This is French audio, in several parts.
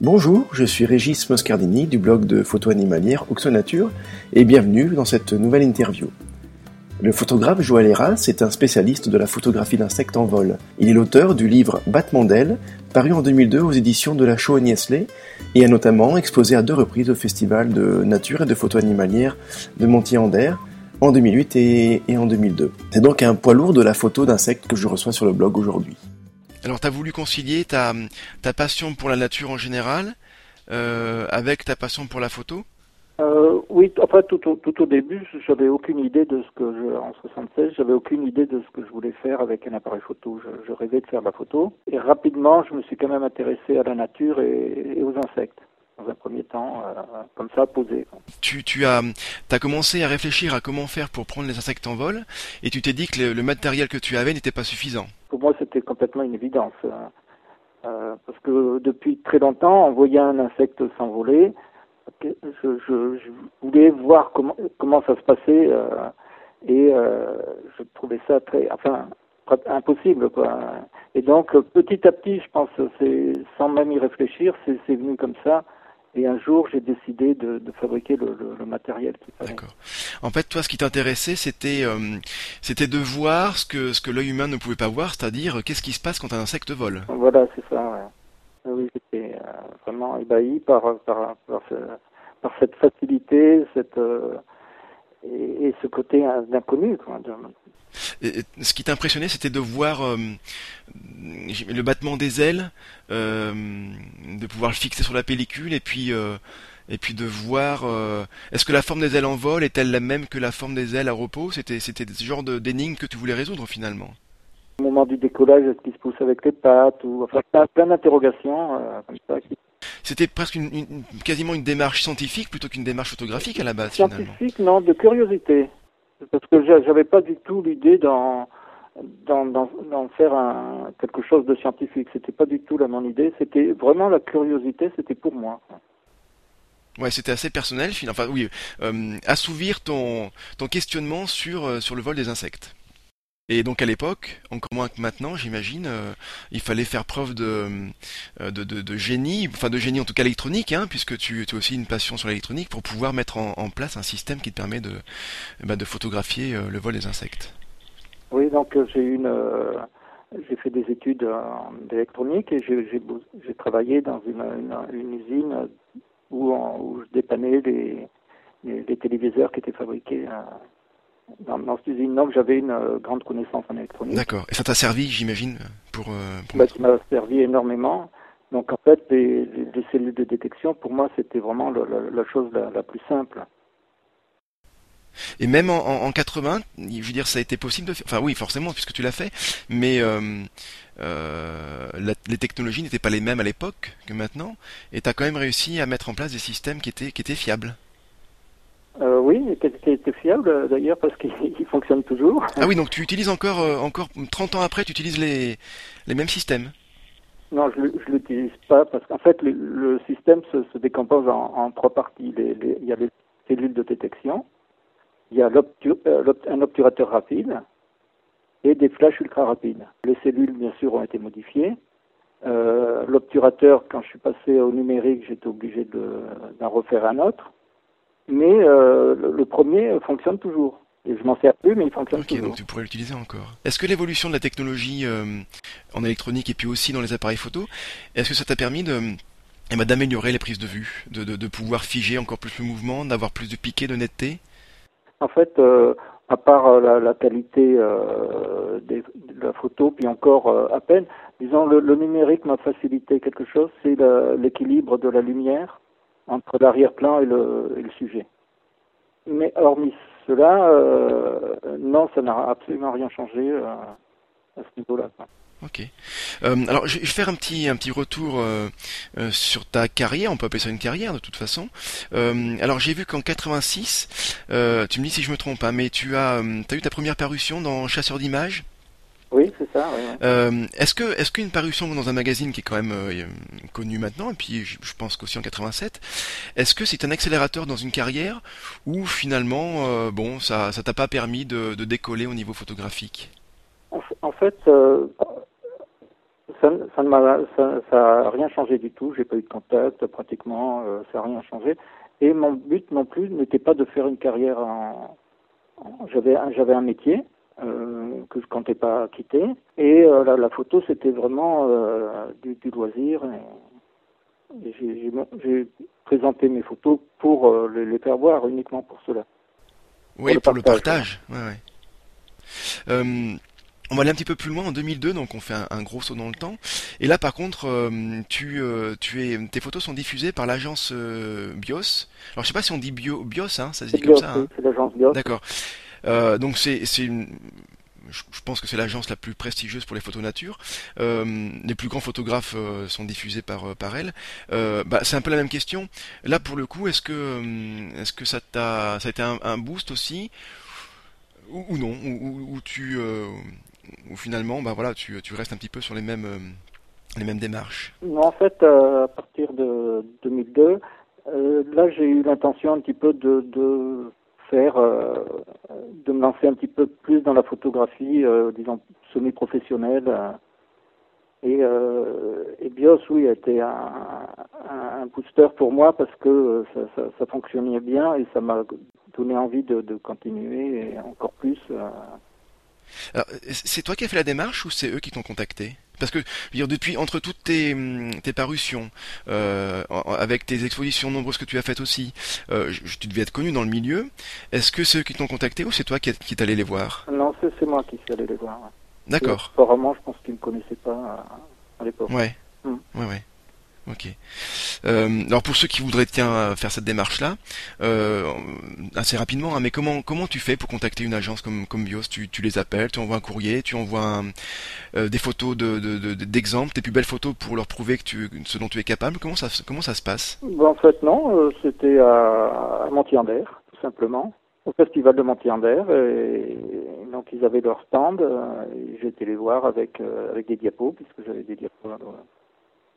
Bonjour, je suis Régis Moscardini du blog de photo animalière Oxonature et bienvenue dans cette nouvelle interview. Le photographe Joël Heras est un spécialiste de la photographie d'insectes en vol. Il est l'auteur du livre Battement d'ailes, paru en 2002 aux éditions de la Show Niesley et a notamment exposé à deux reprises au Festival de nature et de photo animalière de Montier-Ander en 2008 et, en 2002. C'est donc un poids lourd de la photo d'insectes que je reçois sur le blog aujourd'hui. Alors, tu as voulu concilier ta, ta passion pour la nature en général euh, avec ta passion pour la photo? Euh, Oui, enfin, tout, tout, tout au début, j'avais aucune idée de ce que je, en 76, j'avais aucune idée de ce que je voulais faire avec un appareil photo. Je, rêvais de faire de la photo. Et rapidement, je me suis quand même intéressé à la nature et aux insectes dans un premier temps, euh, comme ça, posé. Tu, tu as, as commencé à réfléchir à comment faire pour prendre les insectes en vol, et tu t'es dit que le, matériel que tu avais n'était pas suffisant. Pour moi, c'était complètement une évidence. Hein. Euh, parce que depuis très longtemps, en voyant un insecte s'envoler, je, je, je, voulais voir comment, comment ça se passait, euh, et euh, je trouvais ça très, enfin, impossible, quoi. Et donc, petit à petit, je pense, c'est sans même y réfléchir, c'est venu comme ça. Et un jour, j'ai décidé de, fabriquer le, matériel qui fallait. D'accord. En fait, toi, ce qui t'intéressait, c'était euh, c'était de voir ce que ce que l'œil humain ne pouvait pas voir, c'est-à-dire qu'est-ce qui se passe quand un insecte vole. Voilà, c'est ça. Ouais. Ah oui, j'étais euh, vraiment ébahi par par, par, cette facilité, cette euh, et, ce côté d'inconnu. Ce qui t'impressionnait, c'était de voir euh, le battement des ailes, euh, de pouvoir le fixer sur la pellicule, et puis euh, et puis de voir. Est-ce que la forme des ailes en vol est-elle la même que la forme des ailes à repos? C'était c'était ce genre d'énigme que tu voulais résoudre finalement? Au moment du décollage, est-ce qu'il se pousse avec les pattes ou enfin plein d'interrogations comme ça. C'était presque une, quasiment une démarche scientifique plutôt qu'une démarche photographique à la base. Scientifique, non, de curiosité parce que j'avais pas du tout l'idée d'en faire un, quelque chose de scientifique. C'était pas du tout la mon idée. C'était vraiment la curiosité. C'était pour moi. Ouais, c'était assez personnel. Enfin, oui, euh, assouvir ton ton questionnement sur euh, sur le vol des insectes. Et donc à l'époque, encore moins que maintenant, j'imagine, euh, il fallait faire preuve de, euh, de, de, génie, enfin de génie en tout cas électronique, hein, puisque tu, as aussi une passion sur l'électronique pour pouvoir mettre en, place un système qui te permet de, bah, de photographier euh, le vol des insectes. Oui, donc j'ai fait des études d'électronique et j'ai travaillé dans une, usine où, je dépannais les, téléviseurs qui étaient fabriqués dans, dans cette usine j'avais une euh, grande connaissance en électronique. D'accord. Et ça t'a servi, j'imagine, pour. Euh, pour... Bah, ça m'a servi énormément. Donc en fait, les, les, cellules de détection, pour moi, c'était vraiment la, la, chose la, la, plus simple. Et même en, en, 80, je veux dire, ça a été possible de faire. Enfin oui, forcément, puisque tu l'as fait. Mais euh, euh, les technologies n'étaient pas les mêmes à l'époque que maintenant. Et tu as quand même réussi à mettre en place des systèmes qui étaient, qui étaient fiables. Euh, oui, fiable d'ailleurs parce qu'il fonctionne toujours. Ah oui, donc tu utilises encore, euh, encore 30 ans après, tu utilises les, les mêmes systèmes? Non, je ne l'utilise pas parce qu'en fait le, système se, se, décompose en, en trois parties. Les, les, il y a les cellules de détection, il y a euh, un obturateur rapide et des flashs ultra rapides. Les cellules, bien sûr, ont été modifiées. Euh, L'obturateur, quand je suis passé au numérique, j'étais obligé d'en refaire un autre mais euh, le, premier fonctionne toujours. Et je m'en sers plus, mais il fonctionne toujours. Ok, donc tu pourrais l'utiliser encore. Est-ce que l'évolution de la technologie euh, en électronique et puis aussi dans les appareils photo, est-ce que ça t'a permis de eh ben, d'améliorer les prises de vue, de, de, de, pouvoir figer encore plus le mouvement, d'avoir plus de piqué, de netteté? En fait, euh, à part la, la qualité des, de la photo, puis encore à peine, disons, le, le numérique m'a facilité quelque chose, c'est l'équilibre de la lumière entre l'arrière-plan et le, et le, sujet. Mais hormis cela, euh, non, ça n'a absolument rien changé euh, à ce niveau-là. Ok. Euh, alors, je vais faire un petit un petit retour sur ta carrière. On peut appeler ça une carrière de toute façon. Alors, j'ai vu qu'en 86, tu me dis si je me trompe, hein, mais tu as as eu ta première parution dans Chasseur d'images? Oui. Euh, est-ce que est-ce qu'une parution dans un magazine qui est quand même euh, connu maintenant et puis je, pense qu'aussi en 87, est-ce que c'est un accélérateur dans une carrière ou finalement euh, bon ça ça t'a pas permis de, de, décoller au niveau photographique? En, fait, ça, ça ne m'a, ça, ça a rien changé du tout. J'ai pas eu de contact, pratiquement, ça a rien changé. Et mon but non plus n'était pas de faire une carrière en. j'avais, un- j'avais un métier euh, que je comptais pas quitter. Et euh, la, la photo, c'était vraiment euh, du, du loisir. Et, et j'ai, j'ai, j'ai présenté mes photos pour euh, les, les faire voir, uniquement pour cela. Oui, pour le partage, partage. Ouais, ouais. On va aller un petit peu plus loin en 2002, donc on fait un, un gros saut dans le temps. Et là, par contre, euh, tu, euh, tu es, tes photos sont diffusées par l'agence euh, Bios. Alors, je sais pas si on dit Bio, Bios, hein, ça se dit comme ça. oui, hein. c'est l'agence Bios. D'accord. Donc c'est c'est une je pense que c'est l'agence la plus prestigieuse pour les photos nature. Euh, les plus grands photographes euh, sont diffusés par euh, par elle. Bah, c'est un peu la même question. Là, pour le coup, est-ce que est-ce que ça t'a ça a été un, boost aussi? Ou, non? Ou, tu ou finalement bah voilà tu tu restes un petit peu sur les mêmes les mêmes démarches? En fait, à partir de 2002, euh, là, j'ai eu l'intention un petit peu de, de faire, un petit peu plus dans la photographie, euh, disons, semi-professionnelle. Et, euh, et BIOS, oui, a été un, booster pour moi parce que euh, ça, fonctionnait bien et ça m'a donné envie de, de continuer encore plus. C'est toi qui as fait la démarche ou c'est eux qui t'ont contacté? Parce que, je veux dire, depuis, entre toutes tes, hum, tes parutions, euh, avec tes expositions nombreuses que tu as faites aussi, euh, je- tu devais être connu dans le milieu. Est-ce que c'est eux qui t'ont contacté ou c'est toi qui, qui t'allais les voir? Non, c'est moi qui suis allé les voir. D'accord. Apparemment, je pense qu'ils ne me connaissaient pas à, à l'époque. Ouais. Hmm. Ouais, ouais. Ok. Euh, alors pour ceux qui voudraient tiens faire cette démarche-là, euh, assez rapidement, hein, mais comment comment tu fais pour contacter une agence comme comme Bios? Tu, les appelles, tu envoies un courrier, tu envoies euh, des photos de de- de- d'exemples, tes plus belles photos pour leur prouver que tu ce dont tu es capable. Comment ça comment ça se passe? Ben, en fait, non, c'était à, à Montier-en-Der, tout simplement, au festival de Montier-en-Der. Et, donc, ils avaient leur stand. été les voir avec, avec des diapos, puisque j'avais des diapos. là,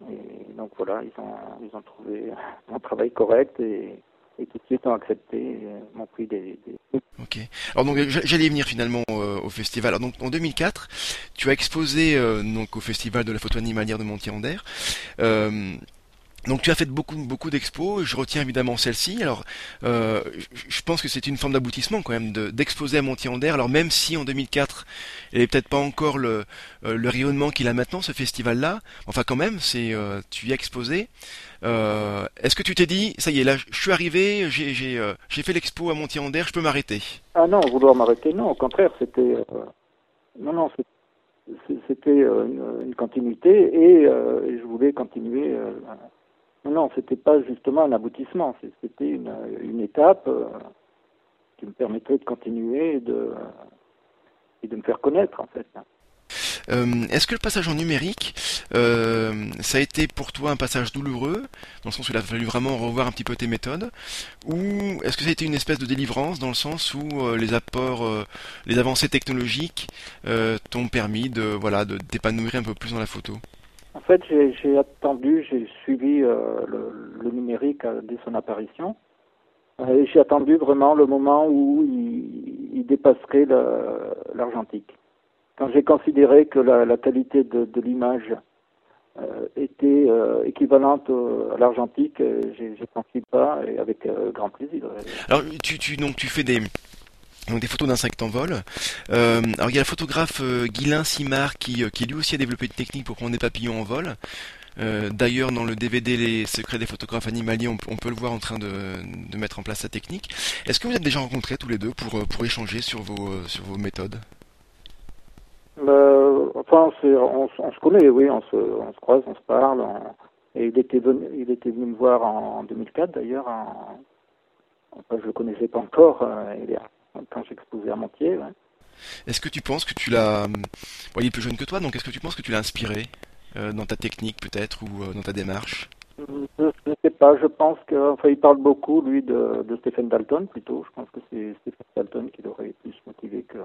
Et donc, voilà, ils ont, ils ont trouvé mon travail correct et, et tout de suite ont accepté m'ont pris des, des... Ok. Alors donc j'a- j'allais venir finalement euh, au festival. Alors donc en 2004, tu as exposé euh, donc au festival de la photo animalière de Montier-en-Der. Euh, donc tu as fait beaucoup beaucoup d'expos. Je retiens évidemment celle-ci. Alors euh, je- pense que c'est une forme d'aboutissement quand même de- d'exposer à Montier-en-Der. Alors même si en 2004, il n'est peut-être pas encore le euh, le rayonnement qu'il a maintenant ce festival-là. Enfin quand même, c'est euh, tu y as exposé. Euh, Est-ce que tu t'es dit ça y est là, je suis arrivé, j'ai j'ai euh, fait l'expo à Montier-en-Der, je peux m'arrêter? Ah non, vouloir m'arrêter, non, au contraire, c'était... euh, non, non, c'était une, une continuité et je voulais continuer... non, c'était pas justement un aboutissement, c'était une, une étape euh, qui me permettrait de continuer et de, et de me faire connaître, en fait. Euh, Est-ce que le passage en numérique, euh, ça a été pour toi un passage douloureux, dans le sens où il a fallu vraiment revoir un petit peu tes méthodes, ou est-ce que ça a été une espèce de délivrance, dans le sens où les apports, les avancées technologiques t'ont permis de voilà de t'épanouir un peu plus dans la photo? En fait, j'ai attendu, j'ai suivi euh, le, numérique euh, dès son apparition. Euh, j'ai attendu vraiment le moment où il, dépasserait l'argentique. Quand j'ai considéré que la, qualité de, l'image euh, était équivalente à l'argentique, j'ai le pas et avec grand plaisir. Alors donc tu fais des donc des photos d'insectes en vol. Euh, alors il y a le photographe euh, Simard qui, euh, qui lui aussi a développé une technique pour prendre des papillons en vol. Euh, D'ailleurs dans le DVD Les secrets des photographes animaliers, on, peut le voir en train de, mettre en place sa technique. Est-ce que vous êtes déjà rencontrés tous les deux pour, pour échanger sur vos, sur vos méthodes? Enfin, on, se connaît, oui, on se, croise, on se parle. et il était, venu, il était venu me voir en 2004 d'ailleurs. En, enfin, je le connaissais pas encore, il est- quand j'exposais à Montier. ouais. Est-ce que tu penses que tu l'as... Bon, il est plus jeune que toi, donc est-ce que tu penses que tu l'as inspiré euh, dans ta technique peut-être ou euh, dans ta démarche? Je ne sais pas, je pense que, enfin, il parle beaucoup, lui, de, de Stephen Dalton plutôt. Je pense que c'est Stephen Dalton qui l'aurait plus motivé que,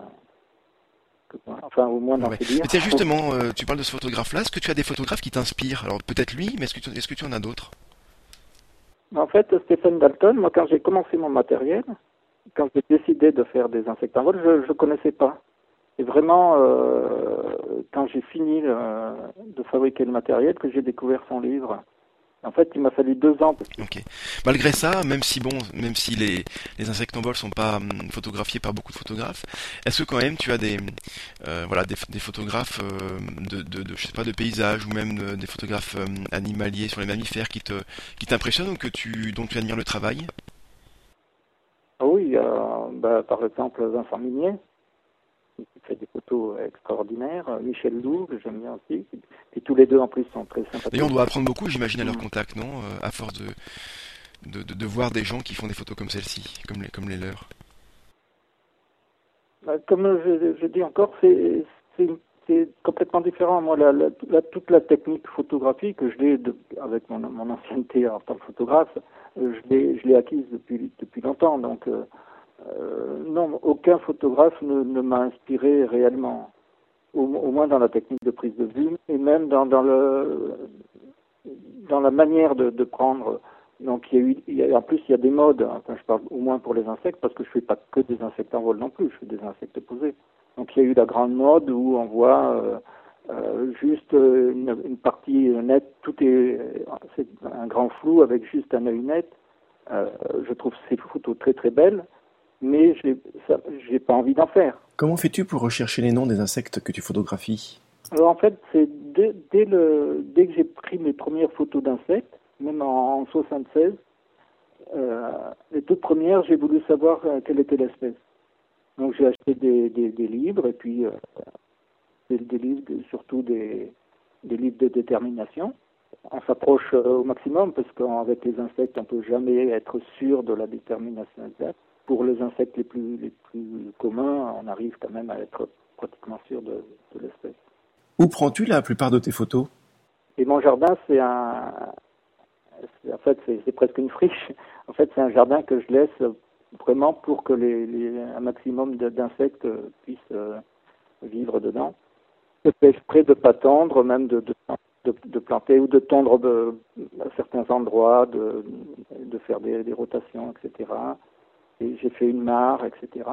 que moi. Enfin, au moins dans Ouais. ses tiens, justement, euh, tu parles de ce photographe-là. Est-ce que tu as des photographes qui t'inspirent? Alors peut-être lui, mais est-ce que, tu- est-ce que tu en as d'autres? En fait, Stephen Dalton, moi, quand j'ai commencé mon matériel, quand j'ai décidé de faire des insectes en vol, je ne connaissais pas. Et vraiment, euh, quand j'ai fini de fabriquer le matériel que j'ai découvert son livre. En fait, il m'a fallu deux ans. Ok. Malgré ça, même si bon, même si les, les insectes en vol sont pas hum, photographiés par beaucoup de photographes, est-ce que quand même tu as des euh, voilà des, des photographes euh, de, de, je sais pas de paysages ou même euh, des photographes animaliers sur les mammifères qui te qui t'impressionnent ou que tu dont tu admires le travail? Oui, bah, par exemple Vincent Minier qui fait des photos extraordinaires. Michel Lou, que j'aime bien aussi. Et tous les deux, en plus, sont très sympathiques. Et on doit apprendre beaucoup, j'imagine, à leur contact, non euh, À force de de, de, voir des gens qui font des photos comme celle-ci, comme les, comme les leurs. Bah, comme je, je, dis encore, c'est complètement différent. Moi, la, la, toute la technique photographique, je l'ai avec mon, mon, ancienneté en tant que photographe, euh, je l'ai acquise depuis, depuis longtemps. Donc, euh, euh, non, aucun photographe ne, ne m'a inspiré réellement, au, au, moins dans la technique de prise de vue et même dans, le dans la manière de, prendre. Donc il y a eu, en plus il y a des modes. Enfin, je parle au moins pour les insectes parce que je fais pas que des insectes en vol non plus, je fais des insectes posés. Donc il y a eu la grande mode où on voit euh, euh, juste une, partie nette, tout est, c'est un grand flou avec juste un œil net. Je trouve ces photos très très belles mais je n'ai pas envie d'en faire. Comment fais-tu pour rechercher les noms des insectes que tu photographies? Alors en fait, c'est dès, dès, le, dès que j'ai pris mes premières photos d'insectes, même en, en 76, euh, les toutes premières, j'ai voulu savoir euh, quelle était l'espèce. Donc j'ai acheté des, des, des, livres et puis euh, des, des, livres, surtout des, des livres de détermination. On s'approche euh, au maximum parce qu'avec les insectes, on ne peut jamais être sûr de la détermination exacte pour les insectes les plus, les plus communs, on arrive quand même à être pratiquement sûr de, de l'espèce. Où prends-tu la plupart de tes photos? Et mon jardin, c'est un, en fait, c'est presque une friche. En fait, c'est un jardin que je laisse vraiment pour que les, les un maximum d'insectes puissent euh, vivre dedans. Je fais exprès de pas tendre, même de, de, de, de planter ou de tondre de, à certains endroits, de, de faire des, des rotations, etc j'ai fait une mare, etc.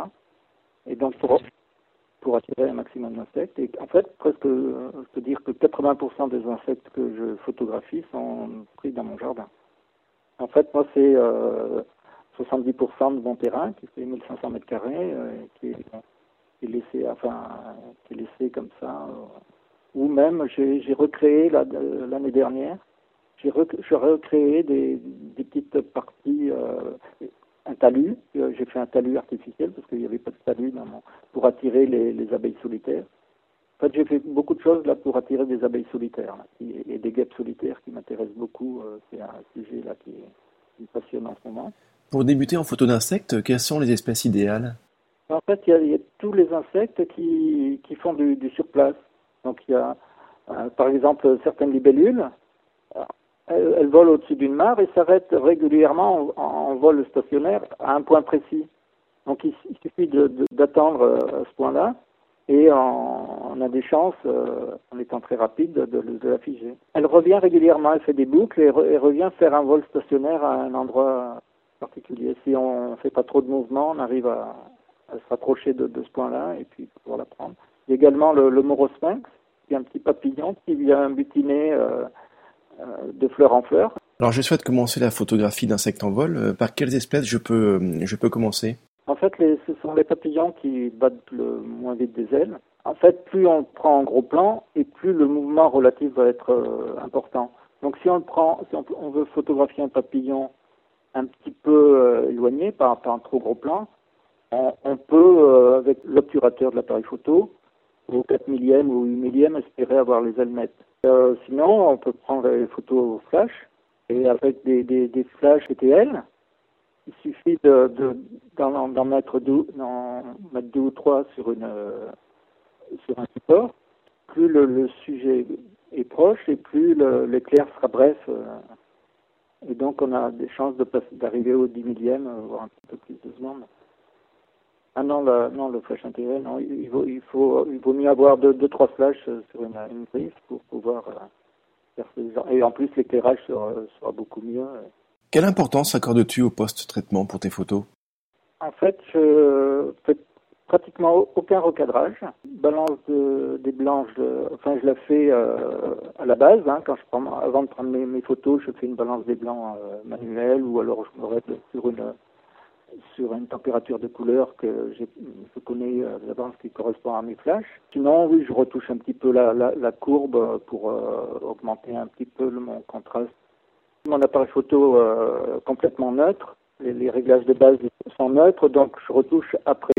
Et donc pour, pour attirer un maximum d'insectes. Et en fait, presque, je peux dire que 80% des insectes que je photographie sont pris dans mon jardin. En fait, moi, c'est euh, 70% de mon terrain, qui fait 1500 mètres carrés, euh, qui, est, laissé, enfin, qui est laissé comme ça. Euh, ou même, j'ai recréé l'année dernière, j'ai recréé des, des, petites parties euh, un talus. Euh, j'ai fait un talus artificiel parce qu'il n'y avait pas de talus dans mon... pour attirer les, les, abeilles solitaires. En fait, j'ai fait beaucoup de choses là pour attirer des abeilles solitaires là, et, des guêpes solitaires qui m'intéressent beaucoup. Euh, c'est un sujet là qui, qui, me passionne en ce moment. Pour débuter en photo d'insectes, quelles sont les espèces idéales? En fait, il y, y, a tous les insectes qui, qui font du, du surplace. Donc il y a, euh, par exemple, certaines libellules elle, vole au-dessus d'une mare et s'arrête régulièrement en, vol stationnaire à un point précis. Donc il, suffit d'attendre euh, à ce point-là et on, a des chances, euh, en étant très rapide, de, la figer. Elle revient régulièrement, elle fait des boucles et, re, et revient faire un vol stationnaire à un endroit particulier. Si on ne fait pas trop de mouvement, on arrive à, se rapprocher de, ce point-là et puis pouvoir la prendre. Il y a également le, le morosphinx, qui est un petit papillon qui vient butiner euh, de fleur en fleur. Alors je souhaite commencer la photographie d'insectes en vol. Euh, par quelles espèces je peux, euh, je peux commencer? En fait, les, ce sont les papillons qui battent le moins vite des ailes. En fait, plus on prend en gros plan et plus le mouvement relatif va être euh, important. Donc si on prend, si on, on, veut photographier un papillon un petit peu euh, éloigné, par, par un trop gros plan, on, on peut, euh, avec l'obturateur de l'appareil photo, au 4 millième ou 8 millième, espérer avoir les ailes nettes. Euh, sinon, on peut prendre les photos flash et avec des, des, des flashs il suffit de, de d'en, d'en mettre deux, d'en mettre deux ou trois sur une euh, sur un support. Plus le, sujet est proche et plus l'éclair sera bref. Euh, et donc on a des chances de d'arriver au 10 millième, voire un petit peu plus de secondes. Ah non, le, non, le flash intégré, non. Il vaut, il faut, il vaut mieux avoir deux, deux trois flashs sur une, une griffe pour pouvoir euh, faire. Et en plus, l'éclairage sera, sera, beaucoup mieux. Quelle importance accordes-tu au post-traitement pour tes photos? En fait, je fais pratiquement aucun recadrage. Balance des blancs, enfin je la fais euh, à la base. Hein, quand je prends, avant de prendre mes, photos, je fais une balance des blancs euh, manuelle ou alors je me reste sur une sur une température de couleur que je connais euh, la balance qui correspond à mes flashs. Sinon, oui, je retouche un petit peu la, la, courbe pour augmenter un petit peu mon contraste. Mon appareil photo complètement neutre, les, réglages de base sont neutres, donc je retouche après